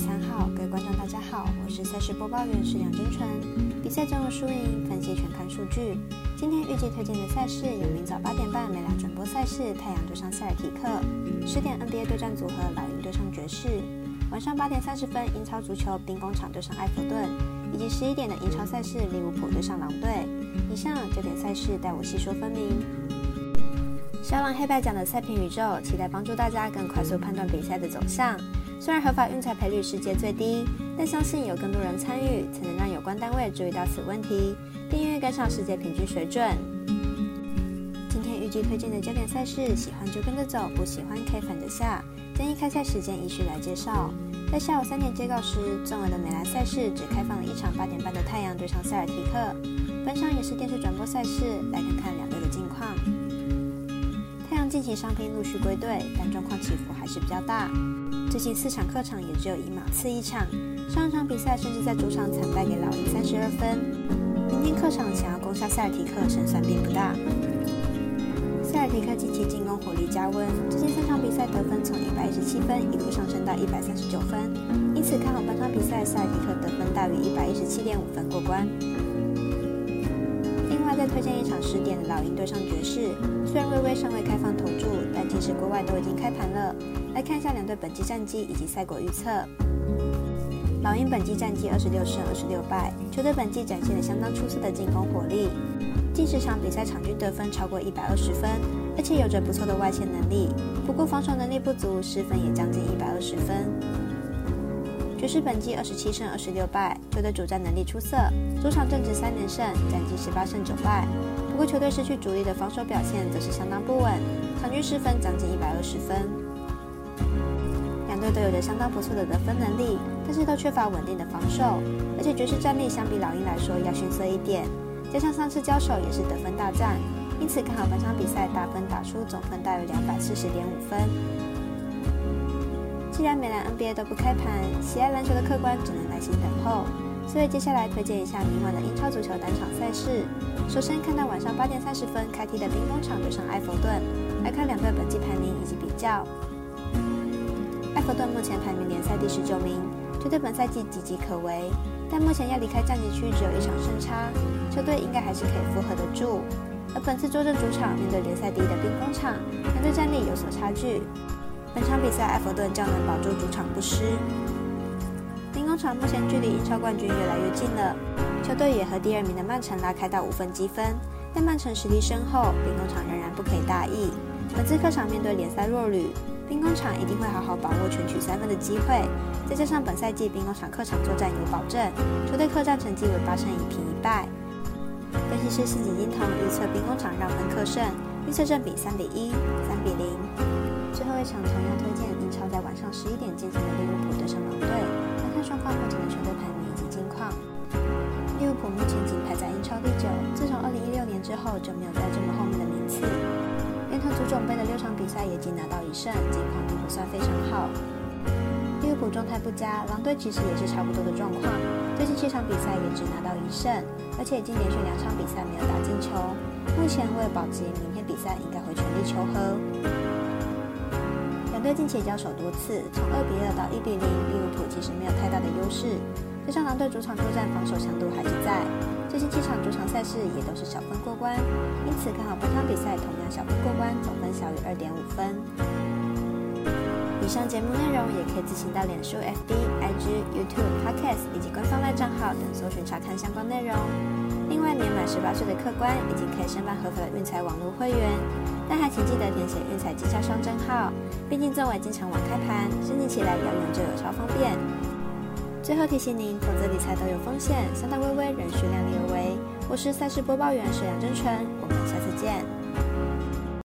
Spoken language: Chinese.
三号，各位观众大家好，我是赛事播报员石梁真纯。比赛中的输赢分析全看数据。今天预计推荐的赛事有明早八点半美兰转播赛事太阳对上塞尔提克，十点 NBA 对战组合老鹰对上爵士，晚上八点三十分英超足球兵工厂对上埃弗顿，以及十一点的英超赛事利物浦对上狼队。以上九点赛事带我细说分明。小狼黑白奖的赛评宇宙，期待帮助大家更快速判断比赛的走向。虽然合法运彩赔率世界最低，但相信有更多人参与，才能让有关单位注意到此问题，并愿意跟上世界平均水准。今天预计推荐的焦点赛事，喜欢就跟着走，不喜欢可以反着下。建议开赛时间依序来介绍。在下午三点接告时，综合的美兰赛事只开放了一场八点半的太阳对上塞尔提克，本场也是电视转播赛事，来看看两队的近况。太阳近期伤兵陆续归队，但状况起伏还是比较大。最近四场客场也只有一马刺一场，上一场比赛甚至在主场惨败给老鹰三十二分。明天客场想要攻下塞尔提克，胜算并不大。塞尔提克近期进攻火力加温，最近三场比赛得分从一百一十七分一路上升到一百三十九分，因此看好本场比赛塞尔提克得分大于一百一十七点五分过关。再推荐一场十点的老鹰对上爵士，虽然微微尚未开放投注，但其实国外都已经开盘了。来看一下两队本季战绩以及赛果预测。老鹰本季战绩二十六胜二十六败，球队本季展现了相当出色的进攻火力，近十场比赛场均得分超过一百二十分，而且有着不错的外线能力。不过防守能力不足，失分也将近一百二十分。爵士本季二十七胜二十六败，球队主战能力出色，主场正值三连胜，战绩十八胜九败。不过球队失去主力的防守表现则是相当不稳，场均失分将近一百二十分。两队都有着相当不错的得分能力，但是都缺乏稳定的防守，而且爵士战力相比老鹰来说要逊色一点。加上上次交手也是得分大战，因此看好本场比赛大分打出总分大约两百四十点五分。既然美兰 NBA 都不开盘，喜爱篮球的客官只能耐心等候。所以接下来推荐一下明晚的英超足球单场赛事。首先看到晚上八点三十分开踢的兵工厂对上埃弗顿，来看两队本季排名以及比较。埃弗顿目前排名联赛第十九名，球队本赛季岌岌可危，但目前要离开降级区只有一场胜差，球队应该还是可以负荷得住。而本次坐镇主场面对联赛第一的兵工厂，两队战力有所差距。本场比赛埃弗顿较能保住主场不失。兵工厂目前距离英超冠军越来越近了，球队也和第二名的曼城拉开到五分积分，但曼城实力深厚，兵工厂仍然不可以大意。本次客场面对联赛弱旅。兵工厂一定会好好把握全取三分的机会，再加上本赛季兵工厂客场作战有保证，球队客战成绩为八胜一平一败。分析师四井金童预测兵工厂让分客胜，预测正比三比一、三比零。最后一场同样推荐英超在晚上十一点进行的利物浦对上狼队，来看双方目前的球队排名以及近况。利物浦目前仅排在英超第九，自从二零一六年之后就没有在这么后面的名次。联合足总杯的六场比赛也仅拿到一胜，近况并不算非常好。利物浦状态不佳，狼队其实也是差不多的状况，最近七场比赛也只拿到一胜，而且已经连续两场比赛没有打进球。目前为了保级，明天比赛应该会全力求和。两队近期交手多次，从二比二到一比零，利物浦其实没有太大的优势。加上狼队主场作战防守强度还是在。最近七场主场赛事也都是小分过关，因此看好本场比赛同样小分过关，总分小于二点五分。以上节目内容也可以自行到脸书、FB、IG、YouTube、Podcast 以及官方外账号等搜寻查看相关内容。另外，年满十八岁的客官已经可以申办合法的运彩网络会员，请记得填写运彩经销商账号，毕竟作为经常网开盘，申请起来要用就有超方便。最后提醒您，投资理财都有风险，三大微微仍需量力而为。我是赛事播报员沈阳真纯，我们下次见。